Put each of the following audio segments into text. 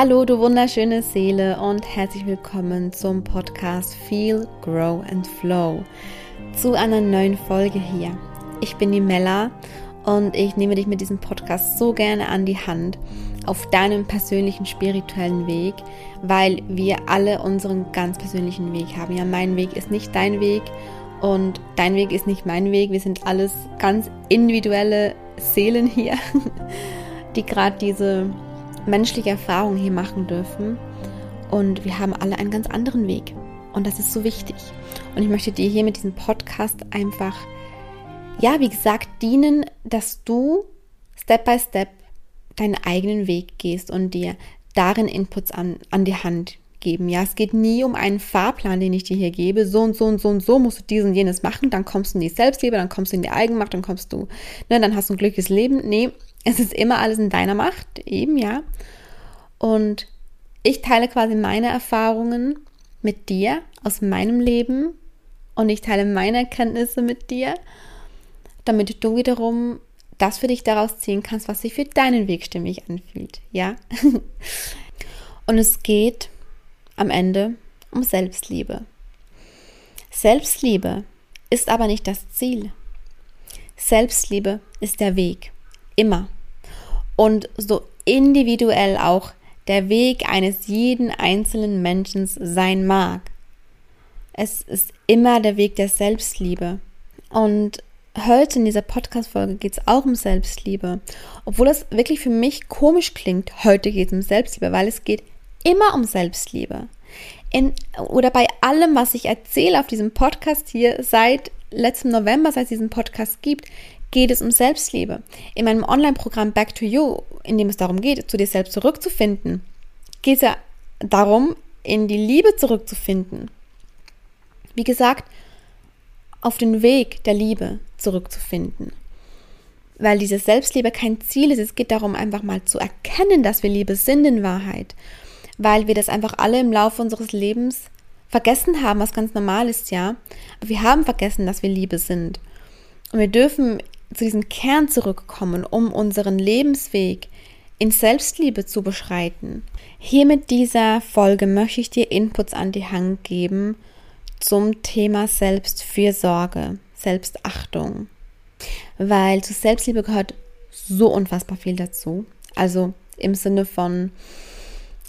Hallo, du wunderschöne Seele und herzlich willkommen zum Podcast Feel, Grow and Flow. Zu einer neuen Folge hier. Ich bin die Mella und ich nehme dich mit diesem Podcast so gerne an die Hand auf deinem persönlichen spirituellen Weg, weil wir alle unseren ganz persönlichen Weg haben. Ja, mein Weg ist nicht dein Weg und dein Weg ist nicht mein Weg. Wir sind alles ganz individuelle Seelen hier, die gerade diese menschliche Erfahrung hier machen dürfen. Und wir haben alle einen ganz anderen Weg. Und das ist so wichtig. Und ich möchte dir hier mit diesem Podcast einfach, ja, wie gesagt, dienen, dass du Step by Step deinen eigenen Weg gehst und dir darin Inputs an, an die Hand geben. Ja, es geht nie um einen Fahrplan, den ich dir hier gebe. So und so und so und so musst du dies und jenes machen, dann kommst du in die Selbstliebe, dann kommst du in die Eigenmacht, dann kommst du, ne, dann hast du ein glückliches Leben. Nee, es ist immer alles in deiner Macht, eben, ja. Und ich teile quasi meine Erfahrungen mit dir aus meinem Leben und ich teile meine Erkenntnisse mit dir, damit du wiederum das für dich daraus ziehen kannst, was sich für deinen Weg stimmig anfühlt, ja? und es geht am Ende um Selbstliebe. Selbstliebe ist aber nicht das Ziel. Selbstliebe ist der Weg. Immer. Und so individuell auch der Weg eines jeden einzelnen Menschen sein mag. Es ist immer der Weg der Selbstliebe. Und heute in dieser Podcast-Folge geht es auch um Selbstliebe. Obwohl es wirklich für mich komisch klingt, heute geht es um Selbstliebe, weil es geht immer um Selbstliebe. In, oder bei allem, was ich erzähle auf diesem Podcast hier seit letztem November, seit es diesen Podcast gibt, geht es um Selbstliebe. In meinem Online-Programm Back to You, in dem es darum geht, zu dir selbst zurückzufinden, geht es ja darum, in die Liebe zurückzufinden. Wie gesagt, auf den Weg der Liebe zurückzufinden. Weil diese Selbstliebe kein Ziel ist. Es geht darum, einfach mal zu erkennen, dass wir Liebe sind in Wahrheit weil wir das einfach alle im Laufe unseres Lebens vergessen haben, was ganz normal ist, ja. Aber wir haben vergessen, dass wir Liebe sind. Und wir dürfen zu diesem Kern zurückkommen, um unseren Lebensweg in Selbstliebe zu beschreiten. Hier mit dieser Folge möchte ich dir Inputs an die Hand geben zum Thema Selbstfürsorge, Selbstachtung. Weil zu Selbstliebe gehört so unfassbar viel dazu. Also im Sinne von,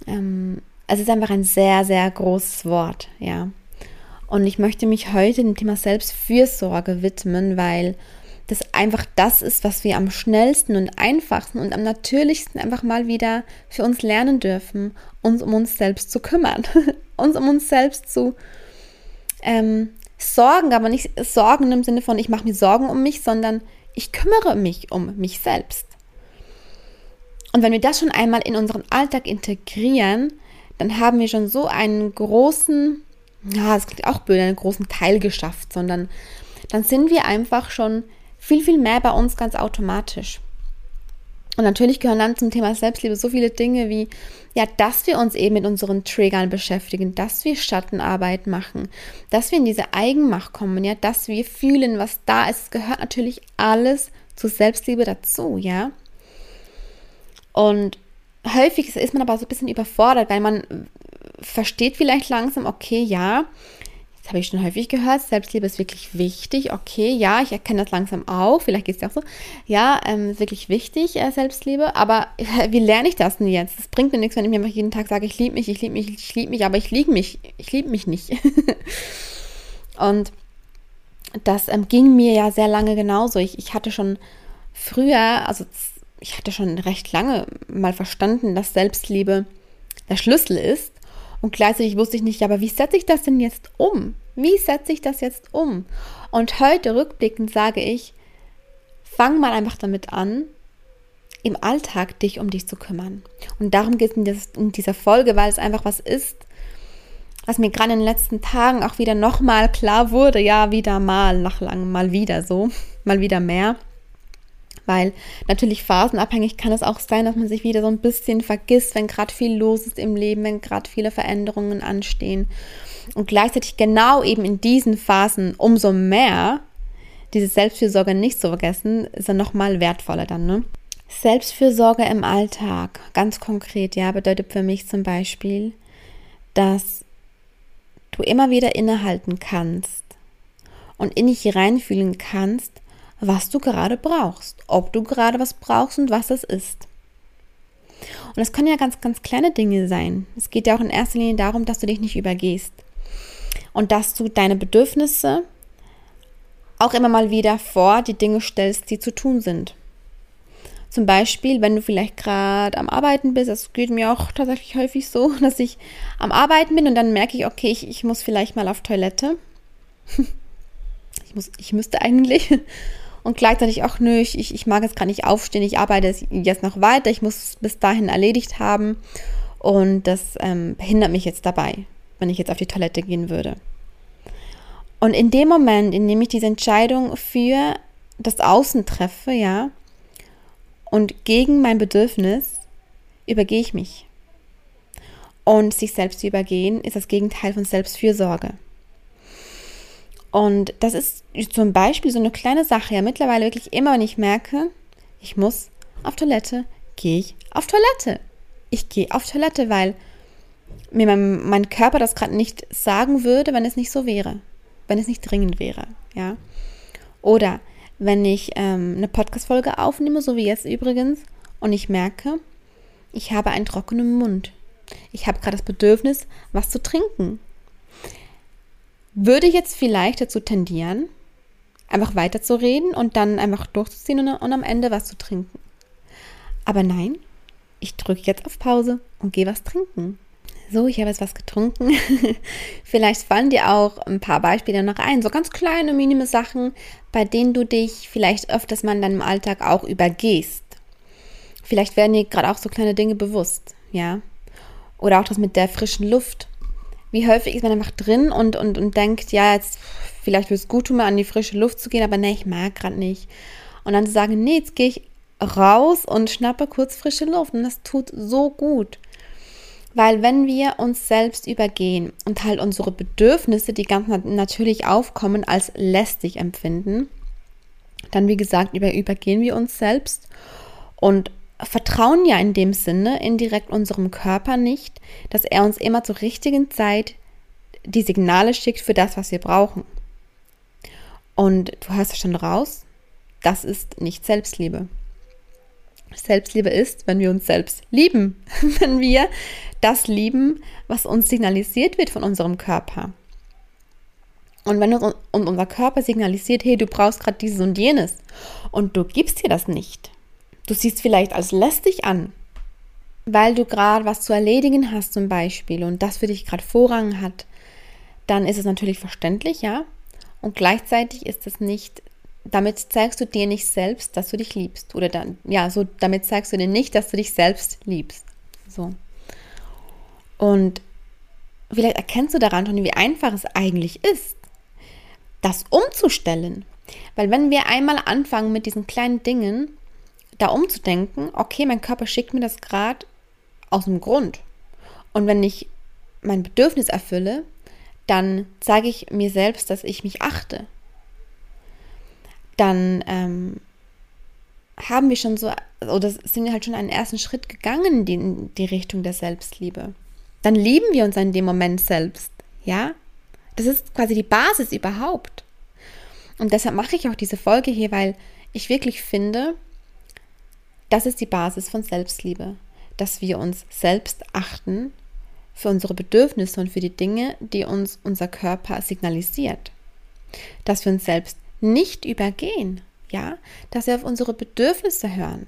ähm, es ist einfach ein sehr, sehr großes Wort, ja. Und ich möchte mich heute dem Thema Selbstfürsorge widmen, weil das einfach das ist, was wir am schnellsten und einfachsten und am natürlichsten einfach mal wieder für uns lernen dürfen, uns um uns selbst zu kümmern, uns um uns selbst zu ähm, sorgen, aber nicht Sorgen im Sinne von, ich mache mir Sorgen um mich, sondern ich kümmere mich um mich selbst. Und wenn wir das schon einmal in unseren Alltag integrieren, dann haben wir schon so einen großen, ja, das klingt auch blöd, einen großen Teil geschafft, sondern dann sind wir einfach schon viel, viel mehr bei uns ganz automatisch. Und natürlich gehören dann zum Thema Selbstliebe so viele Dinge wie, ja, dass wir uns eben mit unseren Triggern beschäftigen, dass wir Schattenarbeit machen, dass wir in diese Eigenmacht kommen, ja, dass wir fühlen, was da ist. Es gehört natürlich alles zur Selbstliebe dazu, ja. Und häufig ist man aber so ein bisschen überfordert, weil man versteht vielleicht langsam, okay, ja, das habe ich schon häufig gehört, Selbstliebe ist wirklich wichtig, okay, ja, ich erkenne das langsam auch, vielleicht geht es ja auch so, ja, ähm, ist wirklich wichtig, äh, Selbstliebe, aber äh, wie lerne ich das denn jetzt? Das bringt mir nichts, wenn ich mir jeden Tag sage, ich liebe mich, ich liebe mich, ich liebe mich, aber ich liebe mich, ich liebe mich nicht. Und das ähm, ging mir ja sehr lange genauso. Ich, ich hatte schon früher, also ich hatte schon recht lange mal verstanden, dass Selbstliebe der Schlüssel ist. Und gleichzeitig wusste ich nicht, aber wie setze ich das denn jetzt um? Wie setze ich das jetzt um? Und heute rückblickend sage ich, fang mal einfach damit an, im Alltag dich um dich zu kümmern. Und darum geht es in, dieser Folge, weil es einfach was ist, was mir gerade in den letzten Tagen auch wieder nochmal klar wurde. Ja, wieder mal, nach langem mal wieder so, mal wieder mehr weil natürlich phasenabhängig kann es auch sein, dass man sich wieder so ein bisschen vergisst, wenn gerade viel los ist im Leben, wenn gerade viele Veränderungen anstehen. Und gleichzeitig genau eben in diesen Phasen umso mehr diese Selbstfürsorge nicht zu vergessen, ist dann nochmal wertvoller dann, ne? Selbstfürsorge im Alltag, ganz konkret, ja, bedeutet für mich zum Beispiel, dass du immer wieder innehalten kannst und in dich reinfühlen kannst, was du gerade brauchst, ob du gerade was brauchst und was es ist. Und es können ja ganz, ganz kleine Dinge sein. Es geht ja auch in erster Linie darum, dass du dich nicht übergehst und dass du deine Bedürfnisse auch immer mal wieder vor die Dinge stellst, die zu tun sind. Zum Beispiel, wenn du vielleicht gerade am Arbeiten bist, das geht mir auch tatsächlich häufig so, dass ich am Arbeiten bin und dann merke ich, okay, ich, ich muss vielleicht mal auf Toilette. ich, muss, ich müsste eigentlich. Und gleichzeitig auch, nö, ich, ich mag jetzt gerade nicht aufstehen, ich arbeite jetzt noch weiter, ich muss es bis dahin erledigt haben. Und das ähm, behindert mich jetzt dabei, wenn ich jetzt auf die Toilette gehen würde. Und in dem Moment, in dem ich diese Entscheidung für das Außen treffe, ja, und gegen mein Bedürfnis übergehe ich mich. Und sich selbst zu übergehen ist das Gegenteil von Selbstfürsorge. Und das ist zum Beispiel so eine kleine Sache. Ja, mittlerweile wirklich immer, wenn ich merke, ich muss auf Toilette, gehe ich auf Toilette. Ich gehe auf Toilette, weil mir mein, mein Körper das gerade nicht sagen würde, wenn es nicht so wäre, wenn es nicht dringend wäre. Ja. Oder wenn ich ähm, eine Podcast-Folge aufnehme, so wie jetzt übrigens, und ich merke, ich habe einen trockenen Mund. Ich habe gerade das Bedürfnis, was zu trinken. Würde ich jetzt vielleicht dazu tendieren, einfach weiterzureden und dann einfach durchzuziehen und, und am Ende was zu trinken. Aber nein, ich drücke jetzt auf Pause und gehe was trinken. So, ich habe jetzt was getrunken. vielleicht fallen dir auch ein paar Beispiele noch ein. So ganz kleine, minime Sachen, bei denen du dich vielleicht öfters mal in deinem Alltag auch übergehst. Vielleicht werden dir gerade auch so kleine Dinge bewusst, ja. Oder auch das mit der frischen Luft. Wie häufig ist man einfach drin und, und, und denkt, ja, jetzt vielleicht wird es gut tun, mal an die frische Luft zu gehen, aber nee, ich mag gerade nicht. Und dann zu sagen, nee, jetzt gehe ich raus und schnappe kurz frische Luft. Und das tut so gut. Weil wenn wir uns selbst übergehen und halt unsere Bedürfnisse, die ganz natürlich aufkommen, als lästig empfinden, dann wie gesagt, über, übergehen wir uns selbst und vertrauen ja in dem Sinne indirekt unserem Körper nicht, dass er uns immer zur richtigen Zeit die Signale schickt für das, was wir brauchen. Und du hörst schon raus, das ist nicht Selbstliebe. Selbstliebe ist, wenn wir uns selbst lieben, wenn wir das lieben, was uns signalisiert wird von unserem Körper. Und wenn uns unser Körper signalisiert, hey, du brauchst gerade dieses und jenes und du gibst dir das nicht, du siehst vielleicht als lästig an, weil du gerade was zu erledigen hast zum Beispiel und das für dich gerade Vorrang hat, dann ist es natürlich verständlich, ja. Und gleichzeitig ist es nicht damit zeigst du dir nicht selbst, dass du dich liebst. Oder dann, ja, so damit zeigst du dir nicht, dass du dich selbst liebst. So. Und vielleicht erkennst du daran, Toni, wie einfach es eigentlich ist, das umzustellen. Weil wenn wir einmal anfangen mit diesen kleinen Dingen, da umzudenken, okay, mein Körper schickt mir das gerade aus dem Grund. Und wenn ich mein Bedürfnis erfülle, dann zeige ich mir selbst, dass ich mich achte, dann ähm, haben wir schon so, oder sind halt schon einen ersten Schritt gegangen in die Richtung der Selbstliebe. Dann lieben wir uns in dem Moment selbst, ja? Das ist quasi die Basis überhaupt. Und deshalb mache ich auch diese Folge hier, weil ich wirklich finde, das ist die Basis von Selbstliebe, dass wir uns selbst achten für unsere Bedürfnisse und für die Dinge, die uns unser Körper signalisiert. Dass wir uns selbst nicht übergehen, ja, dass wir auf unsere Bedürfnisse hören.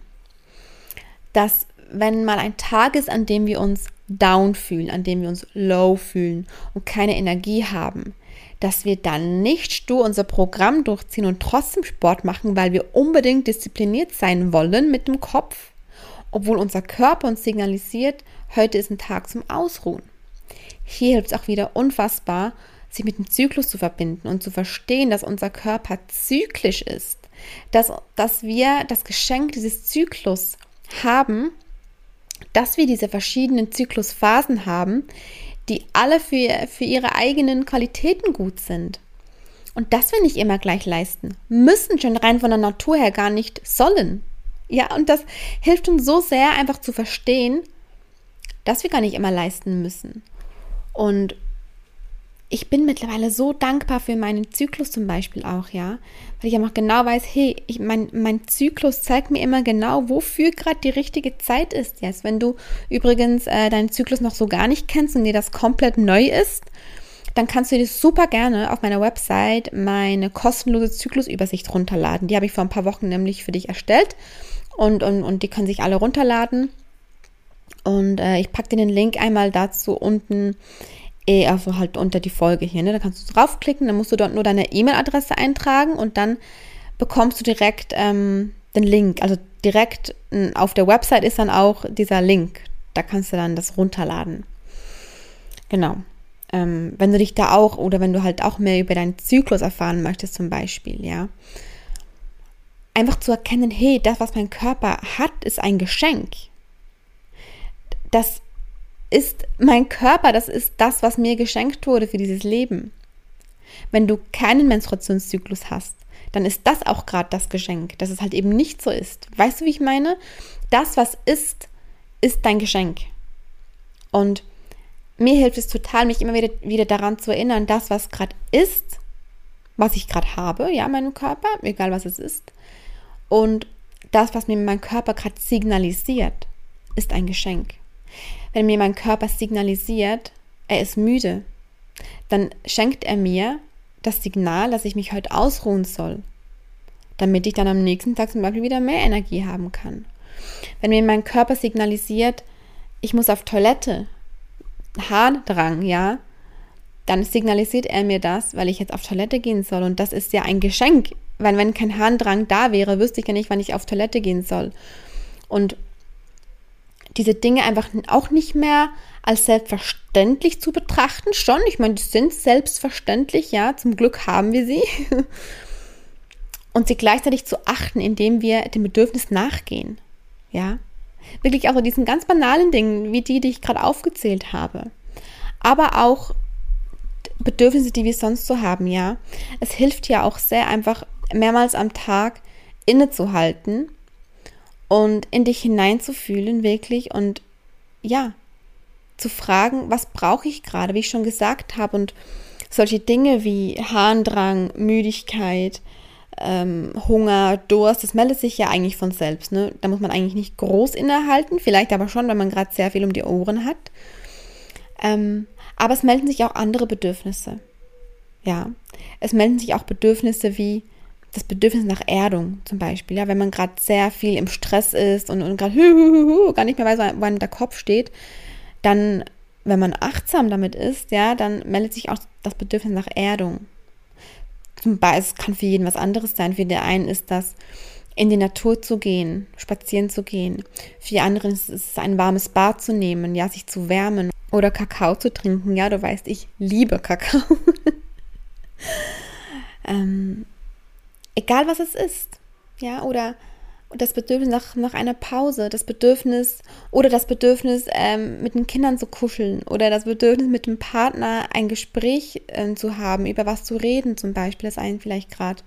Dass wenn mal ein Tag ist, an dem wir uns down fühlen, an dem wir uns low fühlen und keine Energie haben, dass wir dann nicht stur unser Programm durchziehen und trotzdem Sport machen, weil wir unbedingt diszipliniert sein wollen mit dem Kopf, obwohl unser Körper uns signalisiert, heute ist ein Tag zum Ausruhen. Hier hilft es auch wieder unfassbar, sich mit dem Zyklus zu verbinden und zu verstehen, dass unser Körper zyklisch ist, dass, dass wir das Geschenk dieses Zyklus haben, dass wir diese verschiedenen Zyklusphasen haben, die alle für, für ihre eigenen Qualitäten gut sind. Und dass wir nicht immer gleich leisten, müssen schon rein von der Natur her gar nicht sollen. Ja, und das hilft uns so sehr, einfach zu verstehen, dass wir gar nicht immer leisten müssen. Und ich bin mittlerweile so dankbar für meinen Zyklus zum Beispiel auch, ja. Weil ich einfach genau weiß, hey, ich, mein, mein Zyklus zeigt mir immer genau, wofür gerade die richtige Zeit ist jetzt. Wenn du übrigens äh, deinen Zyklus noch so gar nicht kennst und dir das komplett neu ist, dann kannst du dir super gerne auf meiner Website meine kostenlose Zyklusübersicht runterladen. Die habe ich vor ein paar Wochen nämlich für dich erstellt und, und, und die können sich alle runterladen. Und äh, ich packe dir den Link einmal dazu unten eh, also halt unter die Folge hier. Ne? Da kannst du draufklicken, dann musst du dort nur deine E-Mail-Adresse eintragen und dann bekommst du direkt ähm, den Link. Also direkt auf der Website ist dann auch dieser Link. Da kannst du dann das runterladen. Genau. Ähm, wenn du dich da auch oder wenn du halt auch mehr über deinen Zyklus erfahren möchtest, zum Beispiel, ja. Einfach zu erkennen, hey, das, was mein Körper hat, ist ein Geschenk. Das ist mein Körper, das ist das, was mir geschenkt wurde für dieses Leben. Wenn du keinen Menstruationszyklus hast, dann ist das auch gerade das Geschenk, dass es halt eben nicht so ist. Weißt du, wie ich meine? Das, was ist, ist dein Geschenk. Und mir hilft es total, mich immer wieder, wieder daran zu erinnern, das, was gerade ist, was ich gerade habe, ja, meinem Körper, egal was es ist, und das, was mir mein Körper gerade signalisiert, ist ein Geschenk. Wenn mir mein Körper signalisiert, er ist müde, dann schenkt er mir das Signal, dass ich mich heute ausruhen soll, damit ich dann am nächsten Tag zum Beispiel wieder mehr Energie haben kann. Wenn mir mein Körper signalisiert, ich muss auf Toilette, Harndrang, ja, dann signalisiert er mir das, weil ich jetzt auf Toilette gehen soll. Und das ist ja ein Geschenk. Weil wenn kein Harndrang da wäre, wüsste ich ja nicht, wann ich auf Toilette gehen soll. Und diese Dinge einfach auch nicht mehr als selbstverständlich zu betrachten. Schon, ich meine, die sind selbstverständlich, ja, zum Glück haben wir sie. Und sie gleichzeitig zu achten, indem wir dem Bedürfnis nachgehen. Ja, wirklich auch so diesen ganz banalen Dingen, wie die, die ich gerade aufgezählt habe. Aber auch Bedürfnisse, die wir sonst so haben, ja. Es hilft ja auch sehr einfach mehrmals am Tag innezuhalten und in dich hineinzufühlen, wirklich und ja, zu fragen, was brauche ich gerade, wie ich schon gesagt habe, und solche Dinge wie Harndrang, Müdigkeit, ähm, Hunger, Durst, das meldet sich ja eigentlich von selbst. Ne? Da muss man eigentlich nicht groß innehalten, vielleicht aber schon, wenn man gerade sehr viel um die Ohren hat. Ähm, aber es melden sich auch andere Bedürfnisse. Ja, es melden sich auch Bedürfnisse wie das Bedürfnis nach Erdung zum Beispiel. Ja, wenn man gerade sehr viel im Stress ist und, und gerade gar nicht mehr weiß, wo einem der Kopf steht, dann, wenn man achtsam damit ist, ja, dann meldet sich auch das Bedürfnis nach Erdung. Zum Beispiel, es kann für jeden was anderes sein. Für den einen ist das, in die Natur zu gehen, spazieren zu gehen. Für die anderen ist es ein warmes Bad zu nehmen, ja, sich zu wärmen oder Kakao zu trinken. Ja, du weißt, ich liebe Kakao. ähm, egal was es ist, ja, oder das Bedürfnis nach, nach einer Pause, das Bedürfnis oder das Bedürfnis, ähm, mit den Kindern zu kuscheln oder das Bedürfnis, mit dem Partner ein Gespräch ähm, zu haben, über was zu reden zum Beispiel, das einen vielleicht gerade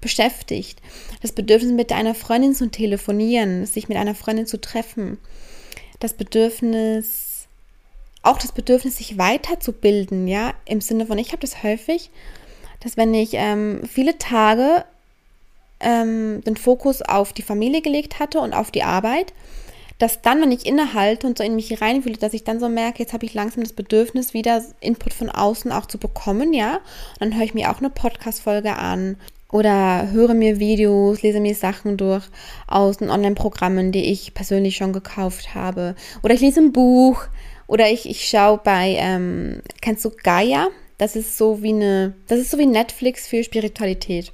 beschäftigt. Das Bedürfnis, mit einer Freundin zu telefonieren, sich mit einer Freundin zu treffen. Das Bedürfnis, auch das Bedürfnis, sich weiterzubilden, ja, im Sinne von, ich habe das häufig, dass wenn ich ähm, viele Tage ähm, den Fokus auf die Familie gelegt hatte und auf die Arbeit, dass dann, wenn ich innehalte und so in mich reinfühle, dass ich dann so merke, jetzt habe ich langsam das Bedürfnis, wieder Input von außen auch zu bekommen, ja. Und dann höre ich mir auch eine Podcast-Folge an oder höre mir Videos, lese mir Sachen durch aus den Online-Programmen, die ich persönlich schon gekauft habe. Oder ich lese ein Buch oder ich, ich schaue bei, ähm, kennst du Gaia? Das ist so wie eine, das ist so wie Netflix für Spiritualität.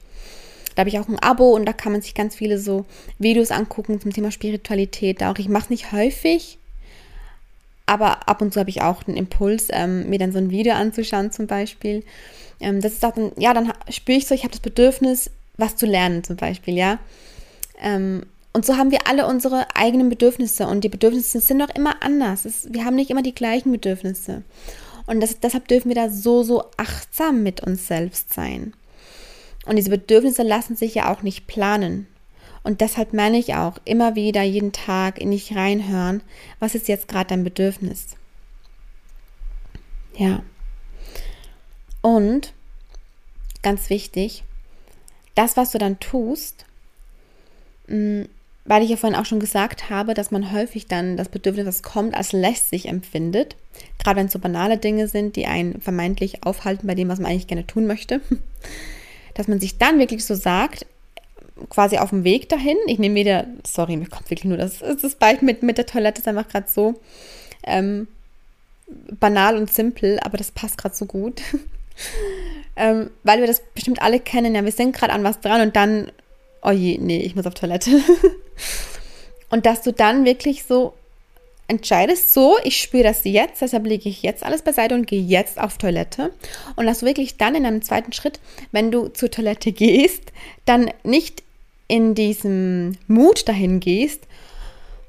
Da habe ich auch ein Abo und da kann man sich ganz viele so Videos angucken zum Thema Spiritualität. Auch ich mache es nicht häufig, aber ab und zu habe ich auch den Impuls, ähm, mir dann so ein Video anzuschauen zum Beispiel. Ähm, das ist auch dann, ja, dann spüre ich so, ich habe das Bedürfnis, was zu lernen zum Beispiel, ja. Ähm, und so haben wir alle unsere eigenen Bedürfnisse und die Bedürfnisse sind auch immer anders. Es, wir haben nicht immer die gleichen Bedürfnisse. Und das, deshalb dürfen wir da so, so achtsam mit uns selbst sein. Und diese Bedürfnisse lassen sich ja auch nicht planen. Und deshalb meine ich auch, immer wieder jeden Tag in dich reinhören, was ist jetzt gerade dein Bedürfnis. Ja. Und ganz wichtig, das, was du dann tust, mm, weil ich ja vorhin auch schon gesagt habe, dass man häufig dann das Bedürfnis, das kommt, als lästig empfindet. Gerade wenn es so banale Dinge sind, die einen vermeintlich aufhalten bei dem, was man eigentlich gerne tun möchte. Dass man sich dann wirklich so sagt, quasi auf dem Weg dahin, ich nehme wieder, sorry, mir kommt wirklich nur das, das Beispiel mit, mit der Toilette ist einfach gerade so ähm, banal und simpel, aber das passt gerade so gut. ähm, weil wir das bestimmt alle kennen, ja, wir sind gerade an was dran und dann, oh je, nee, ich muss auf Toilette. und dass du dann wirklich so entscheidest, so, ich spüre das jetzt, deshalb lege ich jetzt alles beiseite und gehe jetzt auf Toilette. Und dass du wirklich dann in einem zweiten Schritt, wenn du zur Toilette gehst, dann nicht in diesem Mut dahin gehst,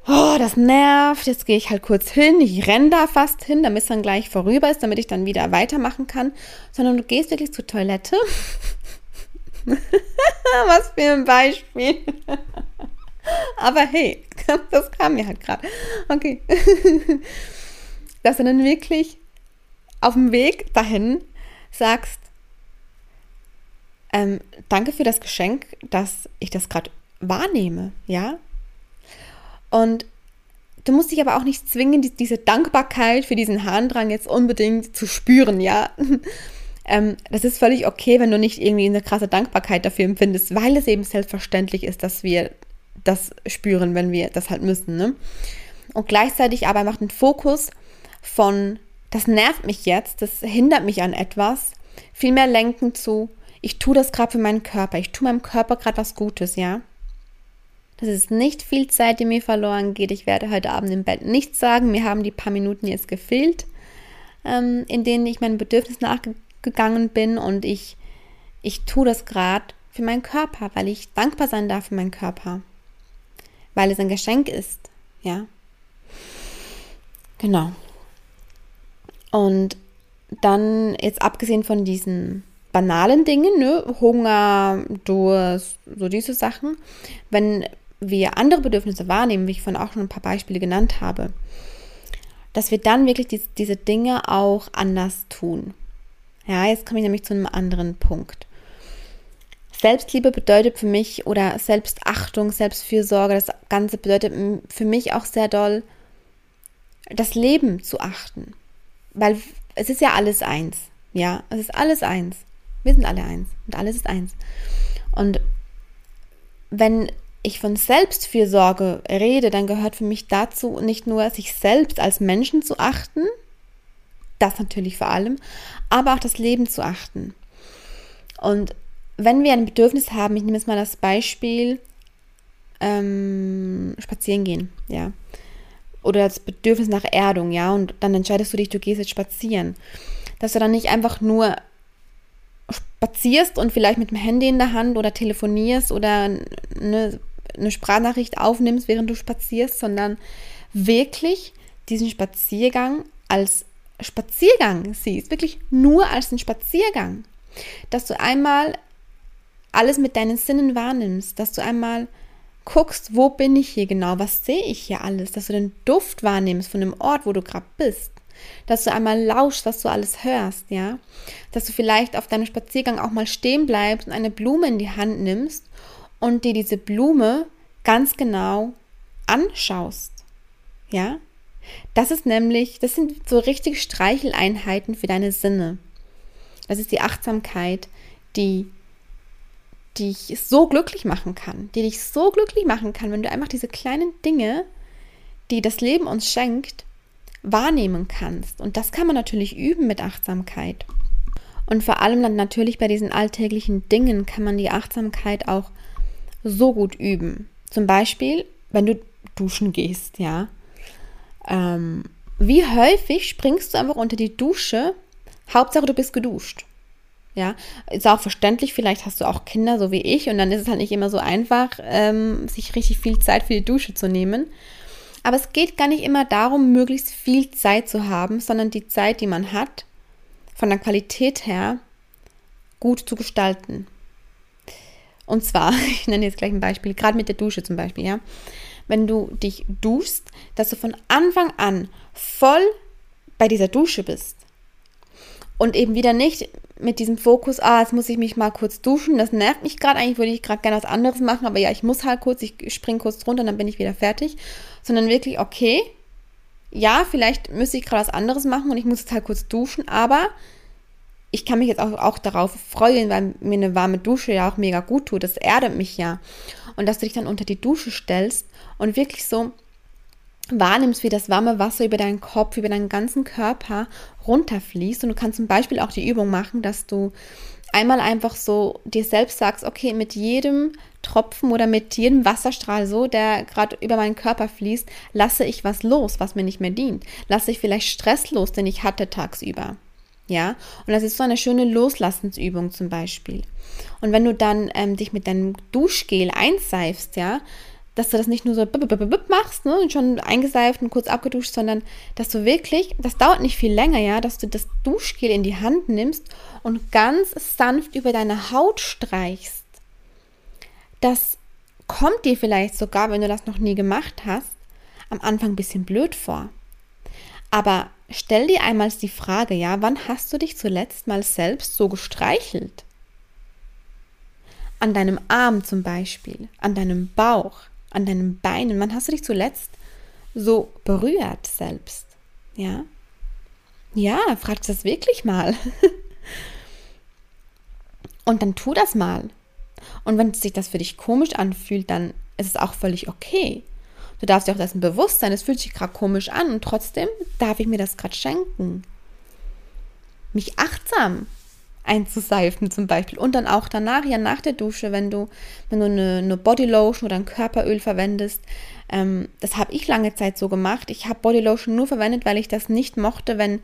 oh, das nervt, jetzt gehe ich halt kurz hin, ich renne da fast hin, damit es dann gleich vorüber ist, damit ich dann wieder weitermachen kann, sondern du gehst wirklich zur Toilette. Was für ein Beispiel. Aber hey, das kam mir halt gerade. Okay. Dass du dann wirklich auf dem Weg dahin sagst, ähm, danke für das Geschenk, dass ich das gerade wahrnehme, ja. Und du musst dich aber auch nicht zwingen, die, diese Dankbarkeit für diesen Harndrang jetzt unbedingt zu spüren, ja. ähm, das ist völlig okay, wenn du nicht irgendwie eine krasse Dankbarkeit dafür empfindest, weil es eben selbstverständlich ist, dass wir das spüren, wenn wir das halt müssen. Ne? Und gleichzeitig aber macht den Fokus von, das nervt mich jetzt, das hindert mich an etwas, viel mehr lenken zu, ich tue das gerade für meinen Körper, ich tue meinem Körper gerade was Gutes, ja. Das ist nicht viel Zeit, die mir verloren geht. Ich werde heute Abend im Bett nichts sagen. Mir haben die paar Minuten jetzt gefehlt, ähm, in denen ich meinem Bedürfnis nachgegangen bin und ich, ich tue das gerade für meinen Körper, weil ich dankbar sein darf für meinen Körper weil es ein Geschenk ist. Ja. Genau. Und dann, jetzt abgesehen von diesen banalen Dingen, ne, Hunger, Durst, so diese Sachen, wenn wir andere Bedürfnisse wahrnehmen, wie ich vorhin auch schon ein paar Beispiele genannt habe, dass wir dann wirklich die, diese Dinge auch anders tun. Ja, jetzt komme ich nämlich zu einem anderen Punkt. Selbstliebe bedeutet für mich oder Selbstachtung, Selbstfürsorge, das Ganze bedeutet für mich auch sehr doll, das Leben zu achten. Weil es ist ja alles eins. Ja, es ist alles eins. Wir sind alle eins und alles ist eins. Und wenn ich von Selbstfürsorge rede, dann gehört für mich dazu nicht nur sich selbst als Menschen zu achten, das natürlich vor allem, aber auch das Leben zu achten. Und wenn wir ein Bedürfnis haben, ich nehme jetzt mal das Beispiel, ähm, spazieren gehen, ja. Oder das Bedürfnis nach Erdung, ja, und dann entscheidest du dich, du gehst jetzt spazieren. Dass du dann nicht einfach nur spazierst und vielleicht mit dem Handy in der Hand oder telefonierst oder eine, eine Sprachnachricht aufnimmst, während du spazierst, sondern wirklich diesen Spaziergang als Spaziergang siehst, wirklich nur als einen Spaziergang. Dass du einmal alles mit deinen Sinnen wahrnimmst, dass du einmal guckst, wo bin ich hier genau, was sehe ich hier alles, dass du den Duft wahrnimmst von dem Ort, wo du gerade bist, dass du einmal lauschst, was du alles hörst, ja, dass du vielleicht auf deinem Spaziergang auch mal stehen bleibst und eine Blume in die Hand nimmst und dir diese Blume ganz genau anschaust, ja. Das ist nämlich, das sind so richtige Streicheleinheiten für deine Sinne. Das ist die Achtsamkeit, die die dich so glücklich machen kann, die dich so glücklich machen kann, wenn du einfach diese kleinen Dinge, die das Leben uns schenkt, wahrnehmen kannst. Und das kann man natürlich üben mit Achtsamkeit. Und vor allem dann natürlich bei diesen alltäglichen Dingen kann man die Achtsamkeit auch so gut üben. Zum Beispiel, wenn du duschen gehst, ja. Ähm, wie häufig springst du einfach unter die Dusche? Hauptsache, du bist geduscht. Ja, ist auch verständlich, vielleicht hast du auch Kinder, so wie ich, und dann ist es halt nicht immer so einfach, ähm, sich richtig viel Zeit für die Dusche zu nehmen. Aber es geht gar nicht immer darum, möglichst viel Zeit zu haben, sondern die Zeit, die man hat, von der Qualität her gut zu gestalten. Und zwar, ich nenne jetzt gleich ein Beispiel, gerade mit der Dusche zum Beispiel, ja. Wenn du dich duschst, dass du von Anfang an voll bei dieser Dusche bist. Und eben wieder nicht mit diesem Fokus, ah, jetzt muss ich mich mal kurz duschen, das nervt mich gerade, eigentlich würde ich gerade gerne was anderes machen, aber ja, ich muss halt kurz, ich springe kurz drunter, dann bin ich wieder fertig. Sondern wirklich, okay, ja, vielleicht müsste ich gerade was anderes machen und ich muss jetzt halt kurz duschen, aber ich kann mich jetzt auch, auch darauf freuen, weil mir eine warme Dusche ja auch mega gut tut. Das erdet mich ja. Und dass du dich dann unter die Dusche stellst und wirklich so wahrnimmst, wie das warme Wasser über deinen Kopf, über deinen ganzen Körper runterfließt. Und du kannst zum Beispiel auch die Übung machen, dass du einmal einfach so dir selbst sagst, okay, mit jedem Tropfen oder mit jedem Wasserstrahl so, der gerade über meinen Körper fließt, lasse ich was los, was mir nicht mehr dient. Lasse ich vielleicht Stress los, den ich hatte tagsüber. Ja, und das ist so eine schöne Loslassensübung zum Beispiel. Und wenn du dann ähm, dich mit deinem Duschgel einseifst, ja, dass du das nicht nur so machst, ne, und schon eingeseift und kurz abgeduscht, sondern dass du wirklich, das dauert nicht viel länger, ja, dass du das Duschgel in die Hand nimmst und ganz sanft über deine Haut streichst. Das kommt dir vielleicht sogar, wenn du das noch nie gemacht hast, am Anfang ein bisschen blöd vor. Aber stell dir einmal die Frage, ja, wann hast du dich zuletzt mal selbst so gestreichelt? An deinem Arm zum Beispiel, an deinem Bauch, an deinen Beinen. Wann hast du dich zuletzt so berührt selbst? Ja? Ja, frag das wirklich mal. Und dann tu das mal. Und wenn sich das für dich komisch anfühlt, dann ist es auch völlig okay. Du darfst dir auch dessen bewusst sein, es fühlt sich gerade komisch an und trotzdem darf ich mir das gerade schenken. Mich achtsam einzuseifen zum Beispiel. Und dann auch danach, ja nach der Dusche, wenn du, wenn du eine, eine Bodylotion oder ein Körperöl verwendest. Ähm, das habe ich lange Zeit so gemacht. Ich habe Bodylotion nur verwendet, weil ich das nicht mochte, wenn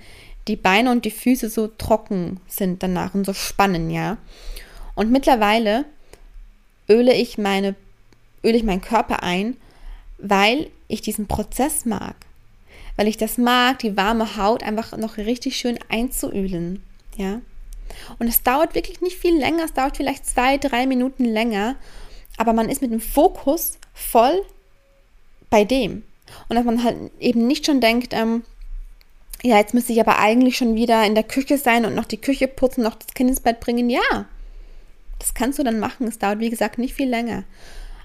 die Beine und die Füße so trocken sind danach und so spannen, ja. Und mittlerweile öle ich meine, öle ich meinen Körper ein weil ich diesen Prozess mag. Weil ich das mag, die warme Haut einfach noch richtig schön einzuölen. Ja. Und es dauert wirklich nicht viel länger, es dauert vielleicht zwei, drei Minuten länger, aber man ist mit dem Fokus voll bei dem. Und dass man halt eben nicht schon denkt, ähm, ja, jetzt müsste ich aber eigentlich schon wieder in der Küche sein und noch die Küche putzen, noch das Kind ins Bett bringen. Ja, das kannst du dann machen. Es dauert, wie gesagt, nicht viel länger.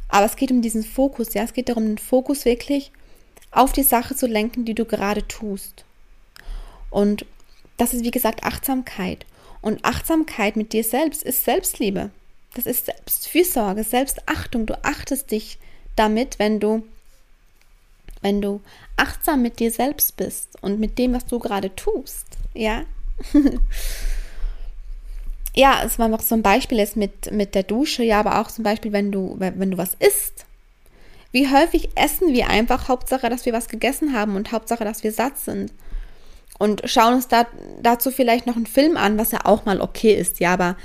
Aber es geht um diesen Fokus, ja, es geht darum, den Fokus wirklich auf die Sache zu lenken, die du gerade tust. Und das ist, wie gesagt, Achtsamkeit. Und Achtsamkeit mit dir selbst ist Selbstliebe. Das ist Selbstfürsorge, Selbstachtung. Du achtest dich damit, wenn du, wenn du achtsam mit dir selbst bist und mit dem, was du gerade tust. Ja. ja, es war noch so ein Beispiel jetzt mit, mit der Dusche, ja, aber auch zum Beispiel, wenn du, wenn du was isst. Wie häufig essen wir einfach, Hauptsache, dass wir was gegessen haben und Hauptsache, dass wir satt sind. Und schauen uns da, dazu vielleicht noch einen Film an, was ja auch mal okay ist, ja, aber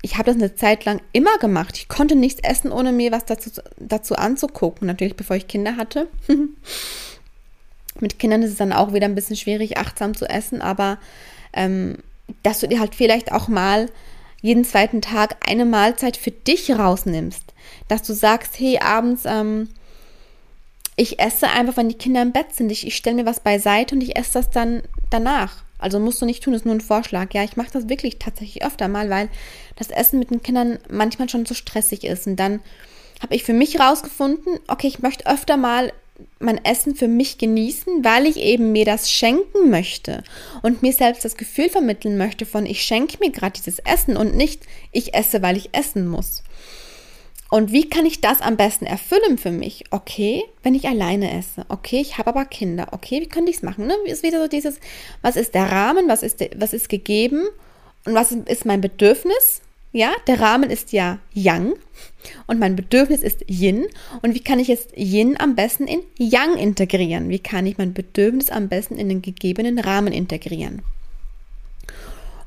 ich habe das eine Zeit lang immer gemacht. Ich konnte nichts essen, ohne mir was dazu, dazu anzugucken. Natürlich, bevor ich Kinder hatte. Mit Kindern ist es dann auch wieder ein bisschen schwierig, achtsam zu essen, aber ähm, dass du dir halt vielleicht auch mal jeden zweiten Tag eine Mahlzeit für dich rausnimmst. Dass du sagst, hey, abends, ähm, ich esse einfach, wenn die Kinder im Bett sind. Ich, ich stelle mir was beiseite und ich esse das dann danach. Also musst du nicht tun, das ist nur ein Vorschlag. Ja, ich mache das wirklich tatsächlich öfter mal, weil das Essen mit den Kindern manchmal schon so stressig ist. Und dann habe ich für mich rausgefunden, okay, ich möchte öfter mal mein Essen für mich genießen, weil ich eben mir das schenken möchte und mir selbst das Gefühl vermitteln möchte von, ich schenke mir gerade dieses Essen und nicht, ich esse, weil ich essen muss. Und wie kann ich das am besten erfüllen für mich? Okay, wenn ich alleine esse. Okay, ich habe aber Kinder. Okay, wie könnte ich es machen? Ne? Ist wieder so dieses, was ist der Rahmen, was ist, was ist gegeben und was ist mein Bedürfnis? Ja, der Rahmen ist ja Yang und mein Bedürfnis ist Yin. Und wie kann ich jetzt Yin am besten in Yang integrieren? Wie kann ich mein Bedürfnis am besten in den gegebenen Rahmen integrieren?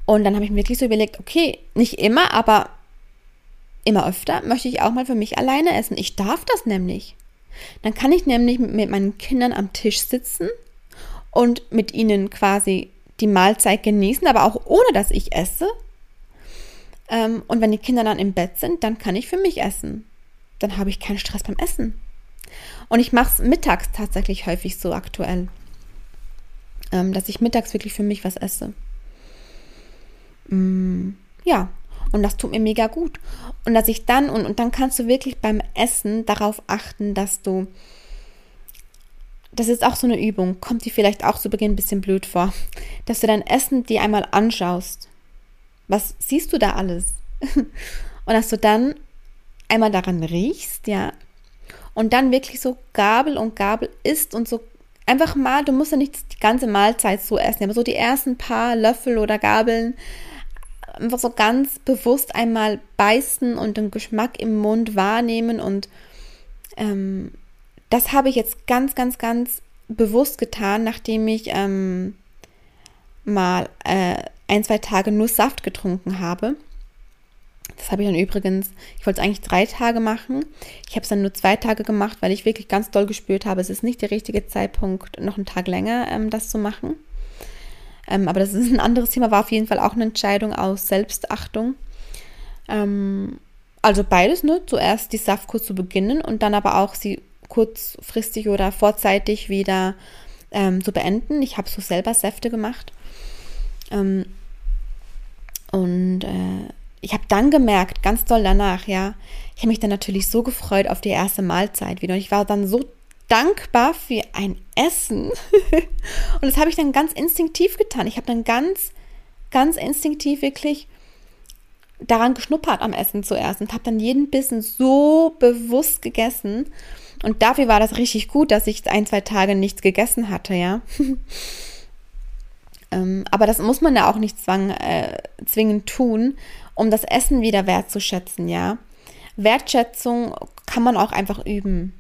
Und dann habe ich mir wirklich so überlegt, okay, nicht immer, aber immer öfter möchte ich auch mal für mich alleine essen. Ich darf das nämlich. Dann kann ich nämlich mit meinen Kindern am Tisch sitzen und mit ihnen quasi die Mahlzeit genießen, aber auch ohne dass ich esse Ähm, und wenn die Kinder dann im Bett sind, dann kann ich für mich essen. Dann habe ich keinen Stress beim Essen. Und ich mache es mittags tatsächlich häufig so aktuell, ähm, dass ich mittags wirklich für mich was esse. Mm, ja, und das tut mir mega gut. Und dass ich dann, und, und dann kannst du wirklich beim Essen darauf achten, dass du, das ist auch so eine Übung, kommt dir vielleicht auch zu Beginn ein bisschen blöd vor, dass du dein Essen dir einmal anschaust. Was siehst du da alles? und dass du dann einmal daran riechst, ja, und dann wirklich so Gabel und Gabel isst und so einfach mal, du musst ja nicht die ganze Mahlzeit so essen, aber so die ersten paar Löffel oder Gabeln einfach so ganz bewusst einmal beißen und den Geschmack im Mund wahrnehmen und ähm, das habe ich jetzt ganz, ganz, ganz bewusst getan, nachdem ich ähm, mal äh, ein, zwei Tage nur Saft getrunken habe. Das habe ich dann übrigens, ich wollte es eigentlich drei Tage machen. Ich habe es dann nur zwei Tage gemacht, weil ich wirklich ganz doll gespürt habe, es ist nicht der richtige Zeitpunkt, noch einen Tag länger ähm, das zu machen. Ähm, aber das ist ein anderes Thema, war auf jeden Fall auch eine Entscheidung aus Selbstachtung. Ähm, also beides, ne? Zuerst die Saftkur zu beginnen und dann aber auch sie kurzfristig oder vorzeitig wieder ähm, zu beenden. Ich habe so selber Säfte gemacht. Ähm, und äh, ich habe dann gemerkt, ganz doll danach, ja, ich habe mich dann natürlich so gefreut auf die erste Mahlzeit wieder. Und ich war dann so dankbar für ein Essen. und das habe ich dann ganz instinktiv getan. Ich habe dann ganz, ganz instinktiv wirklich daran geschnuppert am Essen zuerst und habe dann jeden Bissen so bewusst gegessen. Und dafür war das richtig gut, dass ich ein, zwei Tage nichts gegessen hatte, ja. ähm, aber das muss man ja auch nicht zwang, äh, zwingend tun, um das Essen wieder wertzuschätzen, ja. Wertschätzung kann man auch einfach üben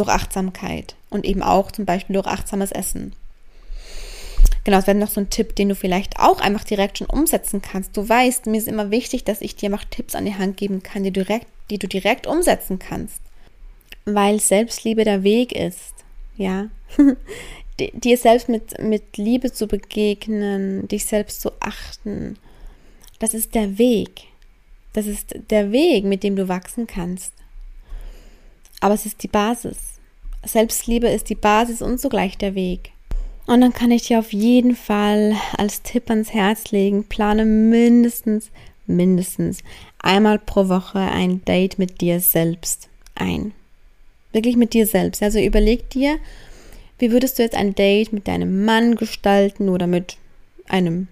durch Achtsamkeit und eben auch zum Beispiel durch achtsames Essen. Genau, das wäre noch so ein Tipp, den du vielleicht auch einfach direkt schon umsetzen kannst. Du weißt, mir ist immer wichtig, dass ich dir mal Tipps an die Hand geben kann, die, direkt, die du direkt umsetzen kannst. Weil Selbstliebe der Weg ist, ja. dir selbst mit, mit Liebe zu begegnen, dich selbst zu achten, das ist der Weg. Das ist der Weg, mit dem du wachsen kannst. Aber es ist die Basis. Selbstliebe ist die Basis und zugleich der Weg. Und dann kann ich dir auf jeden Fall als Tipp ans Herz legen, plane mindestens, mindestens einmal pro Woche ein Date mit dir selbst ein. Wirklich mit dir selbst. Also überleg dir, wie würdest du jetzt ein Date mit deinem Mann gestalten oder mit einem,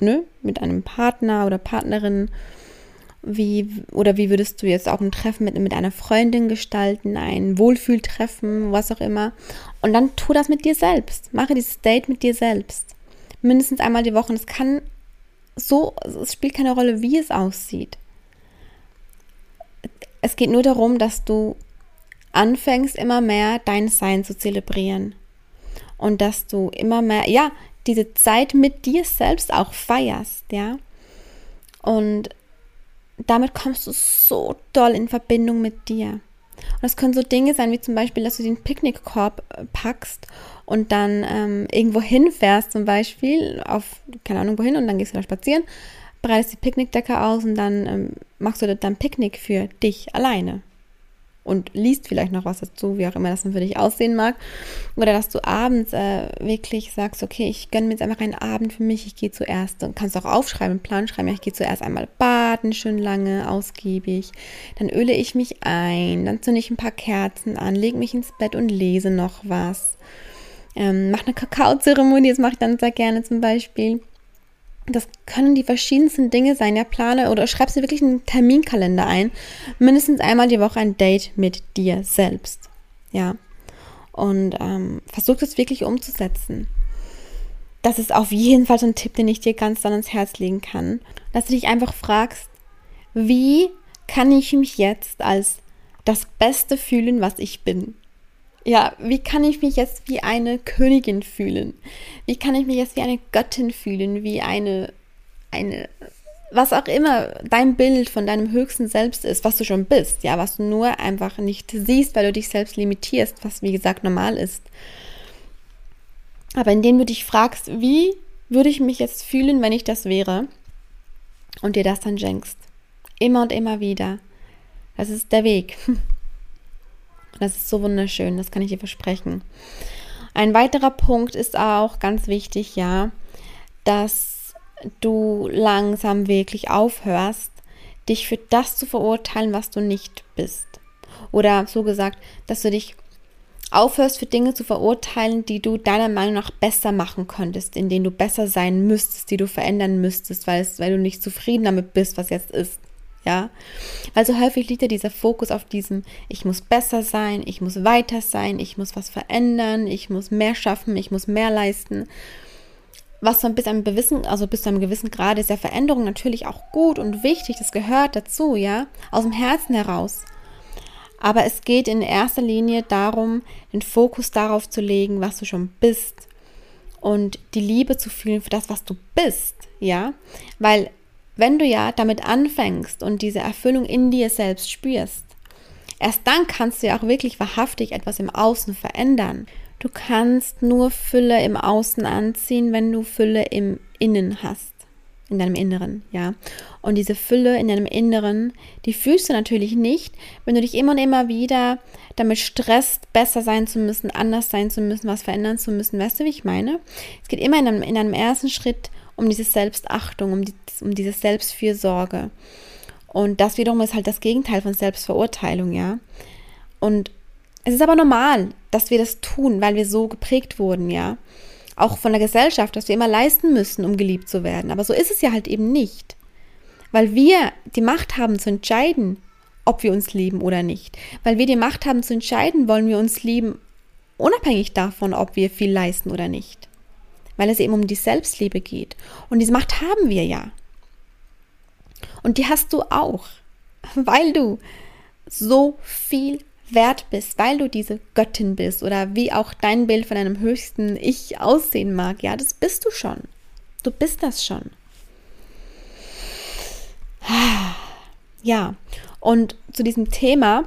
ne, mit einem Partner oder Partnerin wie, oder wie würdest du jetzt auch ein Treffen mit, mit einer Freundin gestalten, ein Wohlfühltreffen, was auch immer. Und dann tu das mit dir selbst. Mache dieses Date mit dir selbst. Mindestens einmal die Woche. Es kann so, es spielt keine Rolle, wie es aussieht. Es geht nur darum, dass du anfängst, immer mehr dein Sein zu zelebrieren. Und dass du immer mehr, ja, diese Zeit mit dir selbst auch feierst, ja. Und damit kommst du so doll in Verbindung mit dir. Und das können so Dinge sein, wie zum Beispiel, dass du den Picknickkorb äh, packst und dann ähm, irgendwo hinfährst, zum Beispiel auf, keine Ahnung wohin, und dann gehst du da spazieren, bereitest die Picknickdecke aus und dann ähm, machst du dann Picknick für dich alleine und liest vielleicht noch was dazu, wie auch immer das dann für dich aussehen mag. Oder dass du abends äh, wirklich sagst, okay, ich gönne mir jetzt einfach einen Abend für mich, ich gehe zuerst, und kannst auch aufschreiben, einen Plan schreiben, ja, ich gehe zuerst einmal baden, schön lange, ausgiebig, dann öle ich mich ein, dann zünde ich ein paar Kerzen an, lege mich ins Bett und lese noch was. Ähm, mach eine Kakaozeremonie, das mache ich dann sehr gerne zum Beispiel. Das können die verschiedensten Dinge sein. Ja, plane oder schreibst dir wirklich einen Terminkalender ein. Mindestens einmal die Woche ein Date mit dir selbst. Ja. Und ähm, versuch das wirklich umzusetzen. Das ist auf jeden Fall so ein Tipp, den ich dir ganz dann ans Herz legen kann. Dass du dich einfach fragst, wie kann ich mich jetzt als das Beste fühlen, was ich bin? Ja, wie kann ich mich jetzt wie eine Königin fühlen? Wie kann ich mich jetzt wie eine Göttin fühlen, wie eine, eine, was auch immer dein Bild von deinem höchsten Selbst ist, was du schon bist, ja, was du nur einfach nicht siehst, weil du dich selbst limitierst, was wie gesagt normal ist. Aber indem du dich fragst, wie würde ich mich jetzt fühlen, wenn ich das wäre? Und dir das dann schenkst. Immer und immer wieder. Das ist der Weg. Das ist so wunderschön, das kann ich dir versprechen. Ein weiterer Punkt ist auch ganz wichtig, ja, dass du langsam wirklich aufhörst, dich für das zu verurteilen, was du nicht bist. Oder so gesagt, dass du dich aufhörst, für Dinge zu verurteilen, die du deiner Meinung nach besser machen könntest, in denen du besser sein müsstest, die du verändern müsstest, weil, es, weil du nicht zufrieden damit bist, was jetzt ist. Ja, weil so häufig liegt ja dieser Fokus auf diesem, ich muss besser sein, ich muss weiter sein, ich muss was verändern, ich muss mehr schaffen, ich muss mehr leisten. Was dann bis einem gewissen, also bis zu einem gewissen Grad ist ja Veränderung natürlich auch gut und wichtig, das gehört dazu, ja, aus dem Herzen heraus. Aber es geht in erster Linie darum, den Fokus darauf zu legen, was du schon bist und die Liebe zu fühlen für das, was du bist, ja? Weil wenn du ja damit anfängst und diese Erfüllung in dir selbst spürst, erst dann kannst du ja auch wirklich wahrhaftig etwas im Außen verändern. Du kannst nur Fülle im Außen anziehen, wenn du Fülle im Innen hast in deinem Inneren, ja. Und diese Fülle in deinem Inneren, die fühlst du natürlich nicht, wenn du dich immer und immer wieder damit stresst, besser sein zu müssen, anders sein zu müssen, was verändern zu müssen. Weißt du, wie ich meine? Es geht immer in einem, in einem ersten Schritt um diese Selbstachtung, um, die, um diese Selbstfürsorge. Und das wiederum ist halt das Gegenteil von Selbstverurteilung, ja. Und es ist aber normal, dass wir das tun, weil wir so geprägt wurden, ja auch von der Gesellschaft, dass wir immer leisten müssen, um geliebt zu werden. Aber so ist es ja halt eben nicht. Weil wir die Macht haben zu entscheiden, ob wir uns lieben oder nicht. Weil wir die Macht haben zu entscheiden, wollen wir uns lieben, unabhängig davon, ob wir viel leisten oder nicht. Weil es eben um die Selbstliebe geht. Und diese Macht haben wir ja. Und die hast du auch, weil du so viel wert bist, weil du diese Göttin bist oder wie auch dein Bild von einem höchsten Ich aussehen mag. Ja, das bist du schon. Du bist das schon. Ja, und zu diesem Thema,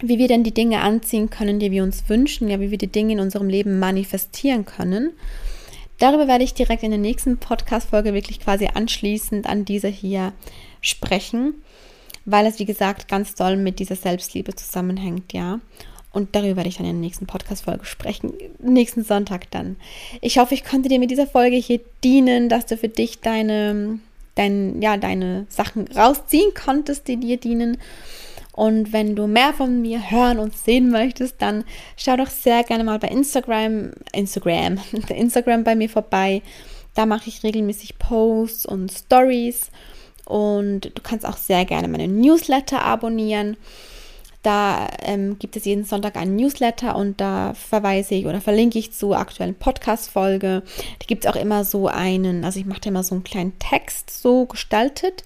wie wir denn die Dinge anziehen können, die wir uns wünschen, ja, wie wir die Dinge in unserem Leben manifestieren können. Darüber werde ich direkt in der nächsten Podcast-Folge wirklich quasi anschließend an diese hier sprechen weil es, wie gesagt, ganz doll mit dieser Selbstliebe zusammenhängt, ja. Und darüber werde ich dann in der nächsten Podcast-Folge sprechen, nächsten Sonntag dann. Ich hoffe, ich konnte dir mit dieser Folge hier dienen, dass du für dich deine, dein, ja, deine Sachen rausziehen konntest, die dir dienen. Und wenn du mehr von mir hören und sehen möchtest, dann schau doch sehr gerne mal bei Instagram, Instagram, Instagram bei mir vorbei. Da mache ich regelmäßig Posts und Stories. Und du kannst auch sehr gerne meine Newsletter abonnieren. Da ähm, gibt es jeden Sonntag einen Newsletter und da verweise ich oder verlinke ich zur aktuellen Podcast-Folge. Da gibt es auch immer so einen, also ich mache da immer so einen kleinen Text so gestaltet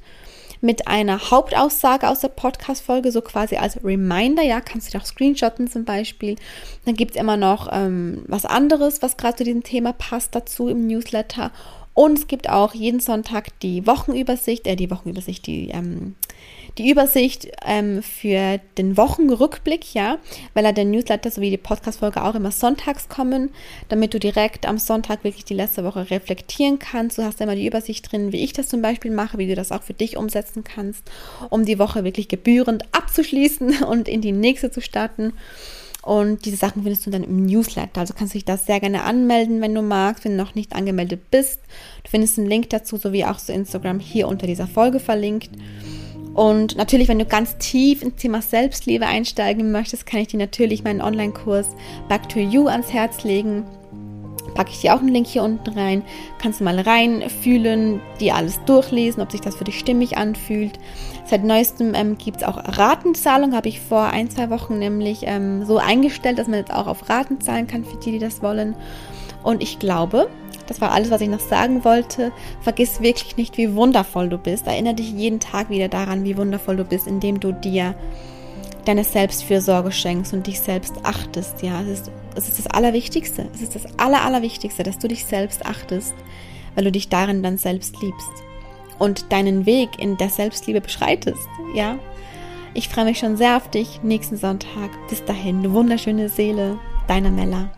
mit einer Hauptaussage aus der Podcast-Folge, so quasi als Reminder, ja, kannst du dir auch screenshotten zum Beispiel. Dann gibt es immer noch ähm, was anderes, was gerade zu diesem Thema passt dazu im Newsletter. Und es gibt auch jeden Sonntag die Wochenübersicht, äh, die Wochenübersicht, die, ähm, die Übersicht ähm, für den Wochenrückblick, ja, weil er der Newsletter sowie die Podcast-Folge auch immer sonntags kommen, damit du direkt am Sonntag wirklich die letzte Woche reflektieren kannst. Du hast immer die Übersicht drin, wie ich das zum Beispiel mache, wie du das auch für dich umsetzen kannst, um die Woche wirklich gebührend abzuschließen und in die nächste zu starten. Und diese Sachen findest du dann im Newsletter. Also kannst du dich da sehr gerne anmelden, wenn du magst, wenn du noch nicht angemeldet bist. Du findest einen Link dazu sowie auch zu Instagram hier unter dieser Folge verlinkt. Und natürlich, wenn du ganz tief ins Thema Selbstliebe einsteigen möchtest, kann ich dir natürlich meinen Online-Kurs Back to You ans Herz legen packe ich dir auch einen Link hier unten rein. Kannst du mal reinfühlen, dir alles durchlesen, ob sich das für dich stimmig anfühlt. Seit neuestem ähm, gibt es auch Ratenzahlung, habe ich vor ein, zwei Wochen nämlich ähm, so eingestellt, dass man jetzt auch auf Raten zahlen kann für die, die das wollen. Und ich glaube, das war alles, was ich noch sagen wollte. Vergiss wirklich nicht, wie wundervoll du bist. Erinnere dich jeden Tag wieder daran, wie wundervoll du bist, indem du dir deine Selbstfürsorge schenkst und dich selbst achtest. Ja, es ist, es ist das Allerwichtigste. Es ist das Aller, Allerwichtigste, dass du dich selbst achtest, weil du dich darin dann selbst liebst und deinen Weg in der Selbstliebe beschreitest. Ja, ich freue mich schon sehr auf dich nächsten Sonntag. Bis dahin, du wunderschöne Seele, deiner Mella.